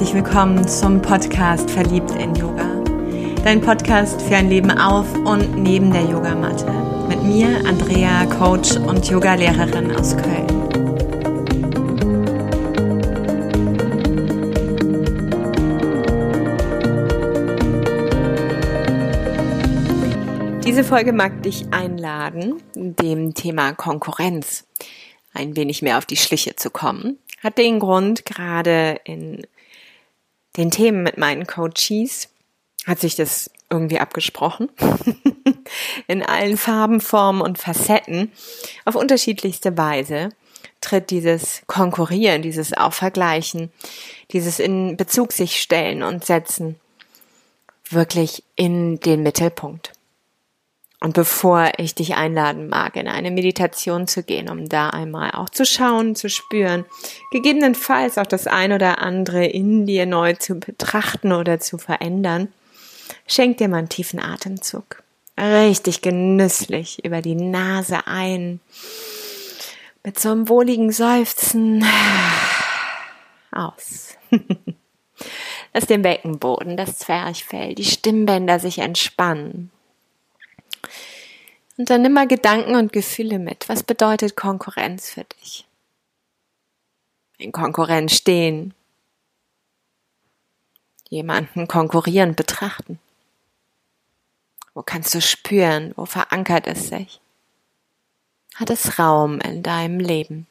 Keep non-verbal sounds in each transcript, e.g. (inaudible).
herzlich willkommen zum Podcast Verliebt in Yoga. Dein Podcast für ein Leben auf und neben der Yogamatte. Mit mir, Andrea, Coach und Yogalehrerin aus Köln. Diese Folge mag dich einladen, dem Thema Konkurrenz ein wenig mehr auf die Schliche zu kommen. Hat den Grund, gerade in den Themen mit meinen Coaches hat sich das irgendwie abgesprochen. (laughs) in allen Farben, Formen und Facetten auf unterschiedlichste Weise tritt dieses Konkurrieren, dieses Aufvergleichen, dieses in Bezug sich stellen und setzen wirklich in den Mittelpunkt. Und bevor ich dich einladen mag, in eine Meditation zu gehen, um da einmal auch zu schauen, zu spüren, gegebenenfalls auch das ein oder andere in dir neu zu betrachten oder zu verändern, schenk dir mal einen tiefen Atemzug. Richtig genüsslich über die Nase ein. Mit so einem wohligen Seufzen aus. (laughs) Lass den Beckenboden, das Zwerchfell, die Stimmbänder sich entspannen. Und dann nimm mal Gedanken und Gefühle mit. Was bedeutet Konkurrenz für dich? In Konkurrenz stehen. Jemanden konkurrierend betrachten. Wo kannst du spüren? Wo verankert es sich? Hat es Raum in deinem Leben?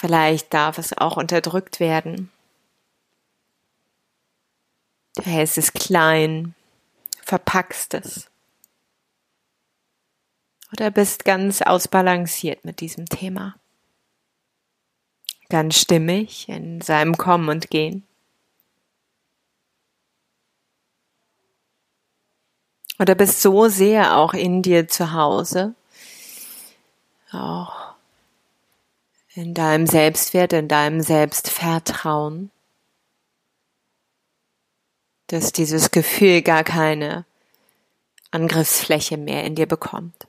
Vielleicht darf es auch unterdrückt werden. Du hältst es klein, verpackst es. Oder bist ganz ausbalanciert mit diesem Thema. Ganz stimmig in seinem Kommen und Gehen. Oder bist so sehr auch in dir zu Hause, auch in deinem Selbstwert, in deinem Selbstvertrauen, dass dieses Gefühl gar keine Angriffsfläche mehr in dir bekommt.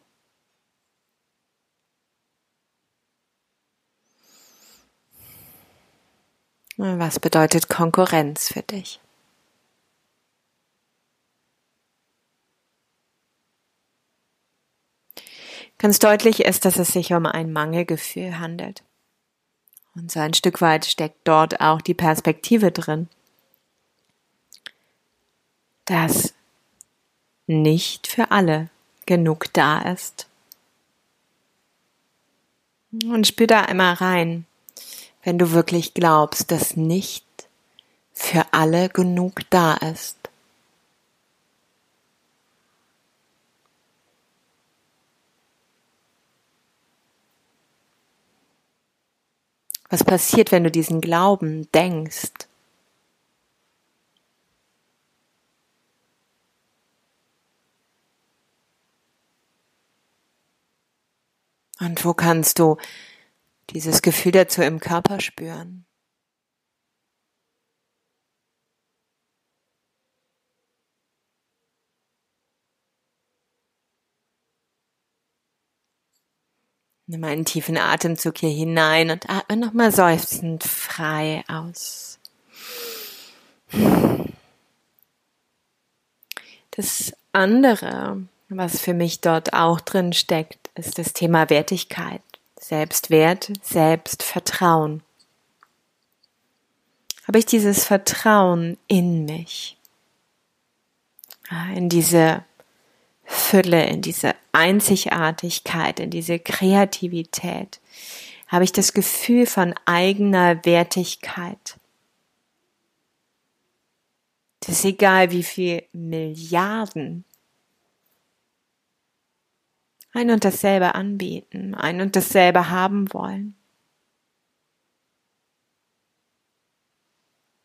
Was bedeutet Konkurrenz für dich? Ganz deutlich ist, dass es sich um ein Mangelgefühl handelt. Und so ein Stück weit steckt dort auch die Perspektive drin, dass nicht für alle genug da ist. Und spür da einmal rein, wenn du wirklich glaubst, dass nicht für alle genug da ist. Was passiert, wenn du diesen Glauben denkst? Und wo kannst du dieses Gefühl dazu im Körper spüren? Nimm einen tiefen Atemzug hier hinein und atme nochmal seufzend frei aus. Das andere, was für mich dort auch drin steckt, ist das Thema Wertigkeit, Selbstwert, Selbstvertrauen. Habe ich dieses Vertrauen in mich, in diese Fülle, in diese Einzigartigkeit, in diese Kreativität, habe ich das Gefühl von eigener Wertigkeit. Das ist egal, wie viel Milliarden ein und dasselbe anbieten, ein und dasselbe haben wollen.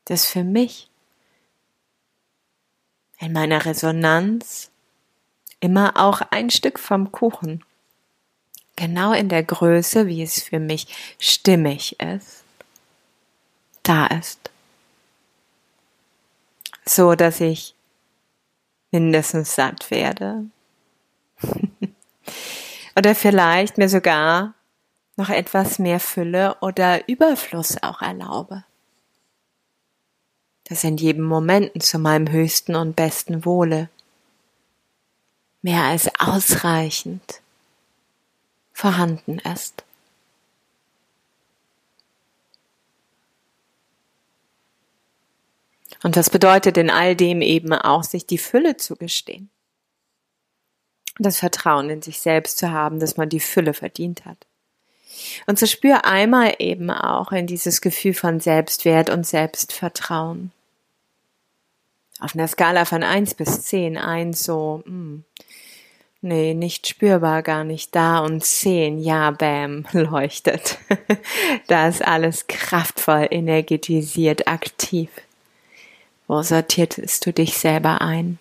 Das für mich in meiner Resonanz immer auch ein Stück vom Kuchen. Genau in der Größe, wie es für mich stimmig ist, da ist. So dass ich mindestens satt werde. (laughs) Oder vielleicht mir sogar noch etwas mehr Fülle oder Überfluss auch erlaube. Das in jedem Momenten zu meinem höchsten und besten Wohle mehr als ausreichend vorhanden ist. Und das bedeutet in all dem eben auch, sich die Fülle zu gestehen. Das Vertrauen in sich selbst zu haben, dass man die Fülle verdient hat. Und so spür einmal eben auch in dieses Gefühl von Selbstwert und Selbstvertrauen. Auf einer Skala von eins bis zehn, eins so, mh, hm, nee, nicht spürbar, gar nicht da und zehn, ja, bam, (laughs) leuchtet. (laughs) da ist alles kraftvoll, energetisiert, aktiv. Wo sortiertest du dich selber ein?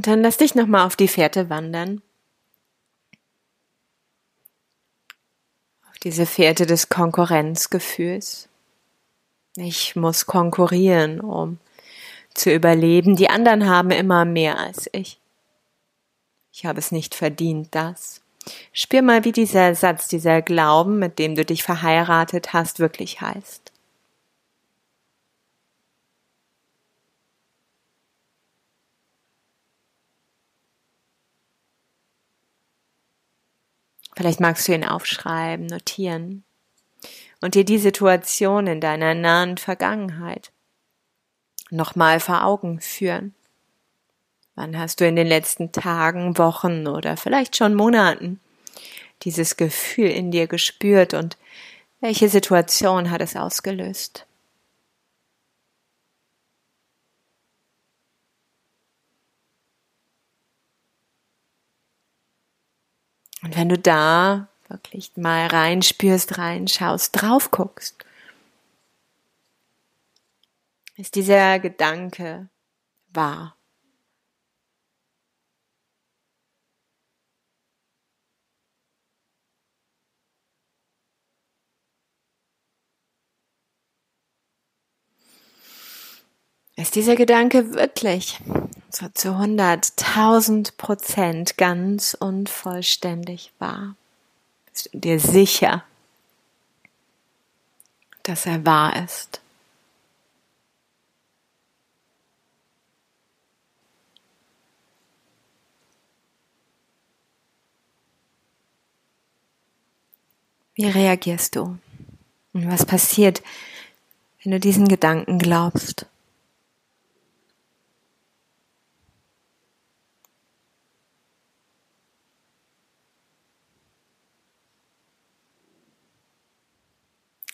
Und dann lass dich nochmal auf die Fährte wandern. Auf diese Fährte des Konkurrenzgefühls. Ich muss konkurrieren, um zu überleben. Die anderen haben immer mehr als ich. Ich habe es nicht verdient, das. Spür mal, wie dieser Satz, dieser Glauben, mit dem du dich verheiratet hast, wirklich heißt. Vielleicht magst du ihn aufschreiben, notieren und dir die Situation in deiner nahen Vergangenheit nochmal vor Augen führen. Wann hast du in den letzten Tagen, Wochen oder vielleicht schon Monaten dieses Gefühl in dir gespürt und welche Situation hat es ausgelöst? Und wenn du da wirklich mal reinspürst, reinschaust, drauf guckst, ist dieser Gedanke wahr. Ist dieser Gedanke wirklich zu 100, 1000 Prozent ganz und vollständig wahr? Bist du dir sicher, dass er wahr ist? Wie reagierst du? Und was passiert, wenn du diesen Gedanken glaubst?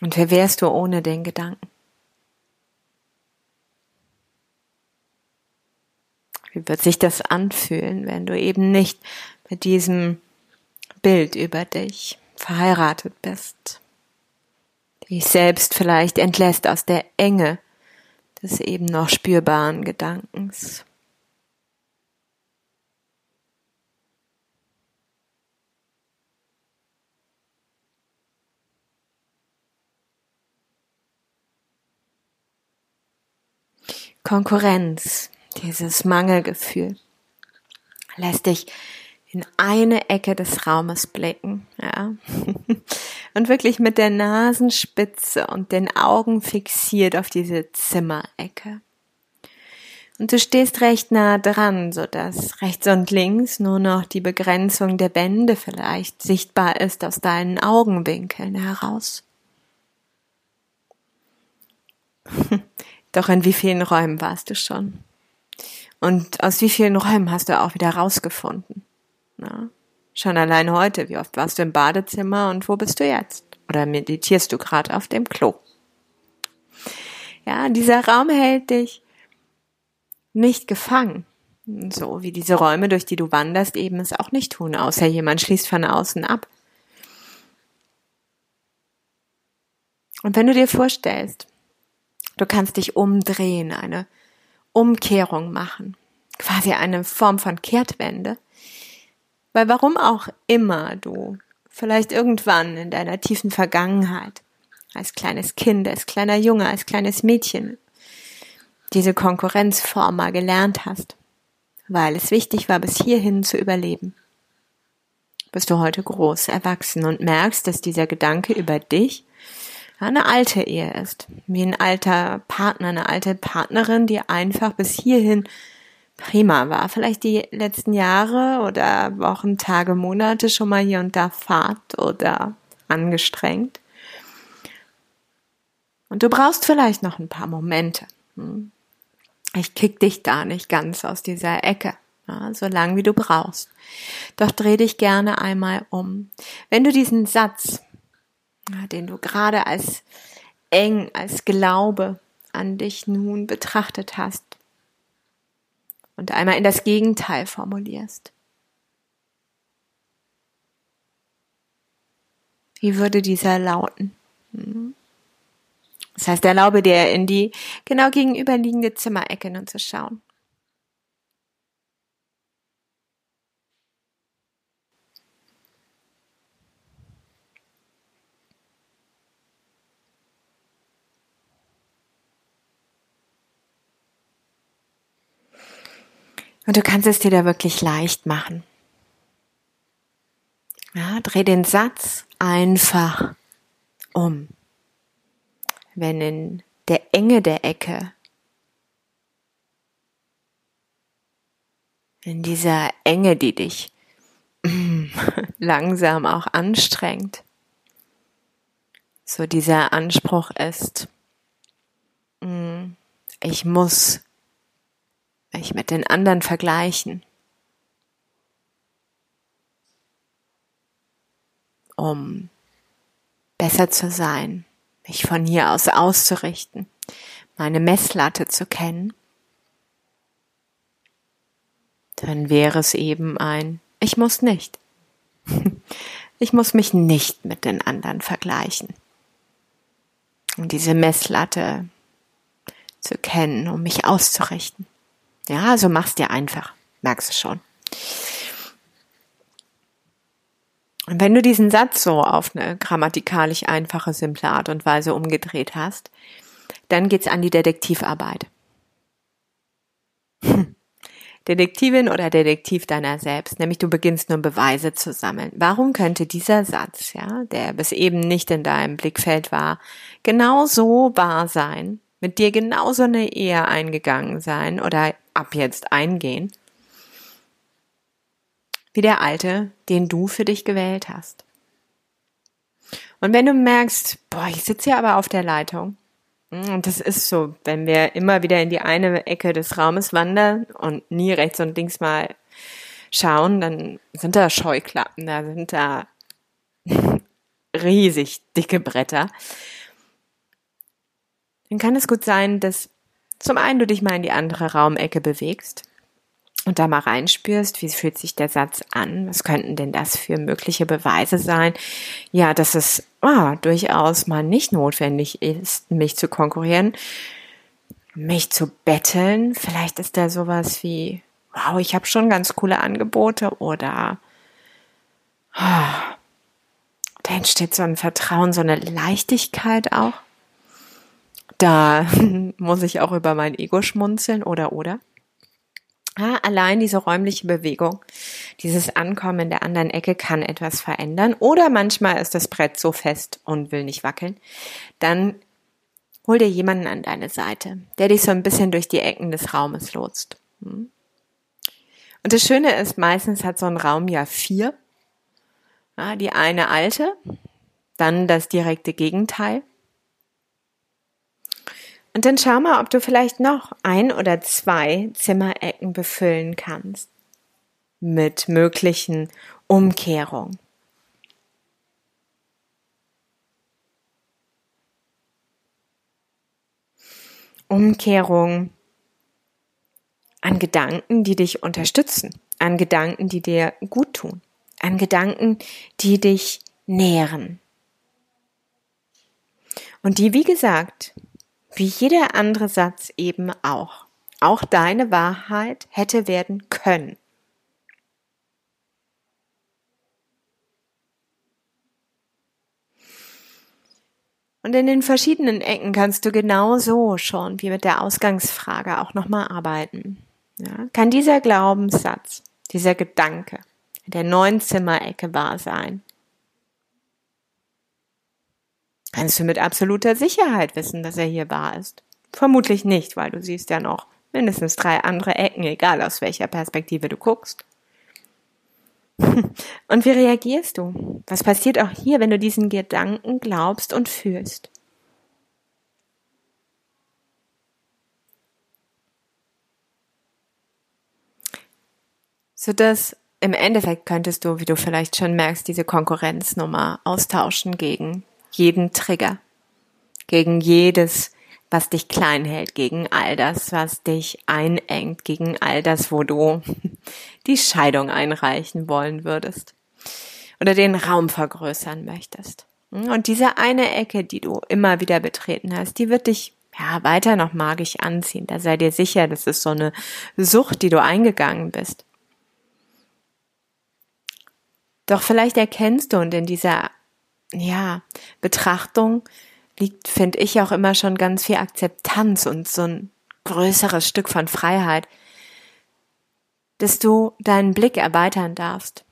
Und wer wärst du ohne den Gedanken? Wie wird sich das anfühlen, wenn du eben nicht mit diesem Bild über dich verheiratet bist? Dich selbst vielleicht entlässt aus der Enge des eben noch spürbaren Gedankens. Konkurrenz, dieses Mangelgefühl, lässt dich in eine Ecke des Raumes blicken, ja. (laughs) Und wirklich mit der Nasenspitze und den Augen fixiert auf diese Zimmerecke. Und du stehst recht nah dran, so dass rechts und links nur noch die Begrenzung der Wände vielleicht sichtbar ist aus deinen Augenwinkeln heraus. (laughs) Doch in wie vielen Räumen warst du schon? Und aus wie vielen Räumen hast du auch wieder rausgefunden? Na? Schon allein heute, wie oft warst du im Badezimmer und wo bist du jetzt? Oder meditierst du gerade auf dem Klo? Ja, dieser Raum hält dich nicht gefangen. So wie diese Räume, durch die du wanderst, eben es auch nicht tun, außer jemand schließt von außen ab. Und wenn du dir vorstellst, Du kannst dich umdrehen, eine Umkehrung machen. quasi eine Form von Kehrtwende. Weil warum auch immer du vielleicht irgendwann in deiner tiefen Vergangenheit als kleines Kind, als kleiner Junge, als kleines Mädchen diese Konkurrenzform mal gelernt hast, weil es wichtig war, bis hierhin zu überleben. Bist du heute groß, erwachsen und merkst, dass dieser Gedanke über dich eine alte Ehe ist, wie ein alter Partner, eine alte Partnerin, die einfach bis hierhin prima war. Vielleicht die letzten Jahre oder Wochen, Tage, Monate schon mal hier und da fad oder angestrengt. Und du brauchst vielleicht noch ein paar Momente. Hm? Ich kick dich da nicht ganz aus dieser Ecke, ja, so lang wie du brauchst. Doch dreh dich gerne einmal um. Wenn du diesen Satz, den du gerade als eng, als Glaube an dich nun betrachtet hast, und einmal in das Gegenteil formulierst. Wie würde dieser lauten? Hm? Das heißt, erlaube dir in die genau gegenüberliegende Zimmerecke nun zu schauen. Und du kannst es dir da wirklich leicht machen. Ja, dreh den Satz einfach um wenn in der Enge der Ecke, in dieser Enge, die dich (laughs) langsam auch anstrengt, so dieser Anspruch ist, mm, ich muss mich mit den anderen vergleichen, um besser zu sein, mich von hier aus auszurichten, meine Messlatte zu kennen, dann wäre es eben ein Ich muss nicht. (laughs) Ich muss mich nicht mit den anderen vergleichen. Und diese Messlatte zu kennen, um mich auszurichten. Ja, also mach's dir einfach. Merkst du schon. Und wenn du diesen Satz so auf eine grammatikalisch einfache, simple Art und Weise umgedreht hast, dann geht's an die Detektivarbeit. Detektivin oder Detektiv deiner selbst, nämlich du beginnst nun Beweise zu sammeln. Warum könnte dieser Satz, ja, der bis eben nicht in deinem Blickfeld war, genauso wahr sein, mit dir genauso eine Ehe eingegangen sein oder ab jetzt eingehen? wie der alte, den du für dich gewählt hast. Und wenn du merkst, boah, ich sitze hier aber auf der Leitung, hm, und das ist so, wenn wir immer wieder in die eine Ecke des Raumes wandern und nie rechts und links mal schauen, dann sind da Scheuklappen, da sind da (laughs) riesig dicke Bretter. Dann kann es gut sein, dass zum einen du dich mal in die andere Raumecke bewegst und da mal reinspürst, wie fühlt sich der Satz an? Was könnten denn das für mögliche Beweise sein? Ja, dass es ah, durchaus mal nicht notwendig ist, mich zu konkurrieren, mich zu betteln. Vielleicht ist da sowas wie, wow, ich habe schon ganz coole Angebote oder ah, da entsteht so ein Vertrauen, so eine Leichtigkeit auch. Da (laughs) muss ich auch über mein Ego schmunzeln oder oder. Ja, allein diese räumliche Bewegung, dieses Ankommen in der anderen Ecke kann etwas verändern. Oder manchmal ist das Brett so fest und will nicht wackeln. Dann hol dir jemanden an deine Seite, der dich so ein bisschen durch die Ecken des Raumes lotst. Hm? Und das Schöne ist, meistens hat so ein Raum ja vier. Ja, die eine alte, dann das direkte Gegenteil und dann schau mal, ob du vielleicht noch ein oder zwei Zimmerecken befüllen kannst mit möglichen Umkehrungen. Umkehrung an Gedanken, die dich unterstützen, an Gedanken, die dir gut tun, an Gedanken, die dich nähren. Und die, wie gesagt, wie jeder andere Satz eben auch auch deine Wahrheit hätte werden können. Und in den verschiedenen Ecken kannst du genauso schon wie mit der Ausgangsfrage auch nochmal arbeiten. Ja, kann dieser Glaubenssatz, dieser Gedanke in der neuen Zimmerecke wahr sein? Kannst du mit absoluter Sicherheit wissen, dass er hier wahr ist? Vermutlich nicht, weil du siehst ja noch mindestens drei andere Ecken, egal aus welcher Perspektive du guckst. (laughs) Und wie reagierst du? Was passiert auch hier, wenn du diesen Gedanken glaubst und fühlst? So dass im Endeffekt könntest du, wie du vielleicht schon merkst, diese Konkurrenznummer austauschen gegen jeden Trigger, gegen jedes was dich klein hält, gegen all das, was dich einengt, gegen all das, wo du (laughs) die Scheidung einreichen wollen würdest oder den Raum vergrößern möchtest. Und diese eine Ecke, die du immer wieder betreten hast, die wird dich ja weiter noch magisch anziehen. Da sei dir sicher, das ist so eine Sucht, die du eingegangen bist. Doch vielleicht erkennst du und in dieser ja, Betrachtung liegt, finde ich, auch immer schon ganz viel Akzeptanz und so ein größeres Stück von Freiheit, dass du deinen Blick erweitern darfst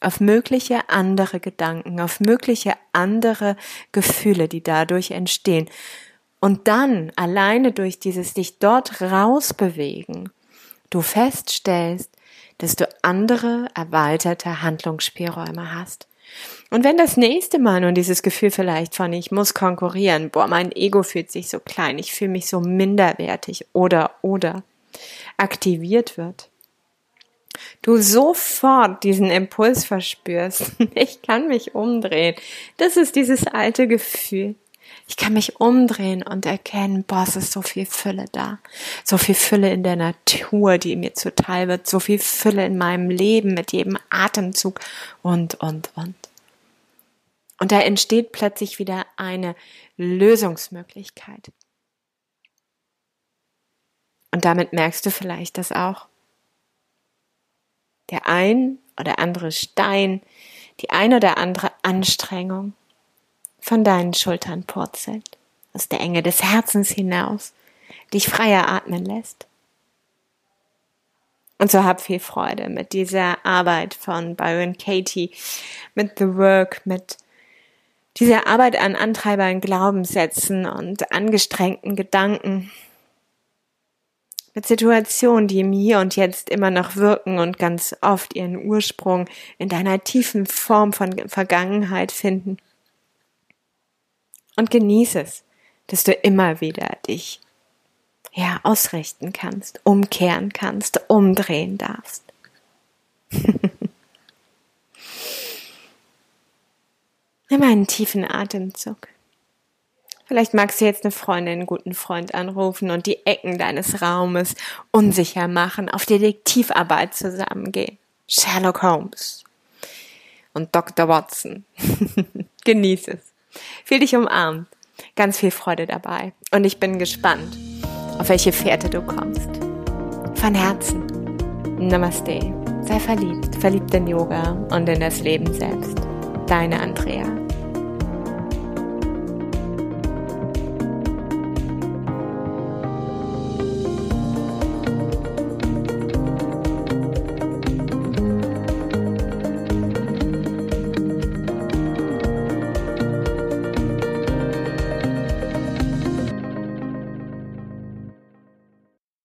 auf mögliche andere Gedanken, auf mögliche andere Gefühle, die dadurch entstehen. Und dann alleine durch dieses dich dort rausbewegen, du feststellst, dass du andere erweiterte Handlungsspielräume hast. Und wenn das nächste Mal nun dieses Gefühl vielleicht von ich muss konkurrieren, boah, mein Ego fühlt sich so klein, ich fühle mich so minderwertig oder oder aktiviert wird, du sofort diesen Impuls verspürst, (laughs) ich kann mich umdrehen. Das ist dieses alte Gefühl. Ich kann mich umdrehen und erkennen, boah, es ist so viel Fülle da. So viel Fülle in der Natur, die mir zuteil wird. So viel Fülle in meinem Leben mit jedem Atemzug und, und, und. Und da entsteht plötzlich wieder eine Lösungsmöglichkeit. Und damit merkst du vielleicht das auch. Der ein oder andere Stein, die ein oder andere Anstrengung von deinen Schultern purzelt, aus der Enge des Herzens hinaus, dich freier atmen lässt. Und so hab viel Freude mit dieser Arbeit von Byron Katie, mit The Work, mit diese Arbeit an Antreibern, Glaubenssätzen und angestrengten Gedanken mit Situationen, die im Hier und Jetzt immer noch wirken und ganz oft ihren Ursprung in deiner tiefen Form von Vergangenheit finden. Und genieße es, dass du immer wieder dich ja ausrichten kannst, umkehren kannst, umdrehen darfst. (laughs) Nimm einen tiefen Atemzug. Vielleicht magst du jetzt eine Freundin, einen guten Freund anrufen und die Ecken deines Raumes unsicher machen, auf Detektivarbeit zusammengehen. Sherlock Holmes und Dr. Watson. (laughs) Genieß es. Fühl dich umarmt. Ganz viel Freude dabei. Und ich bin gespannt, auf welche Fährte du kommst. Von Herzen. Namaste. Sei verliebt. Verliebt in Yoga und in das Leben selbst. Deine Andrea.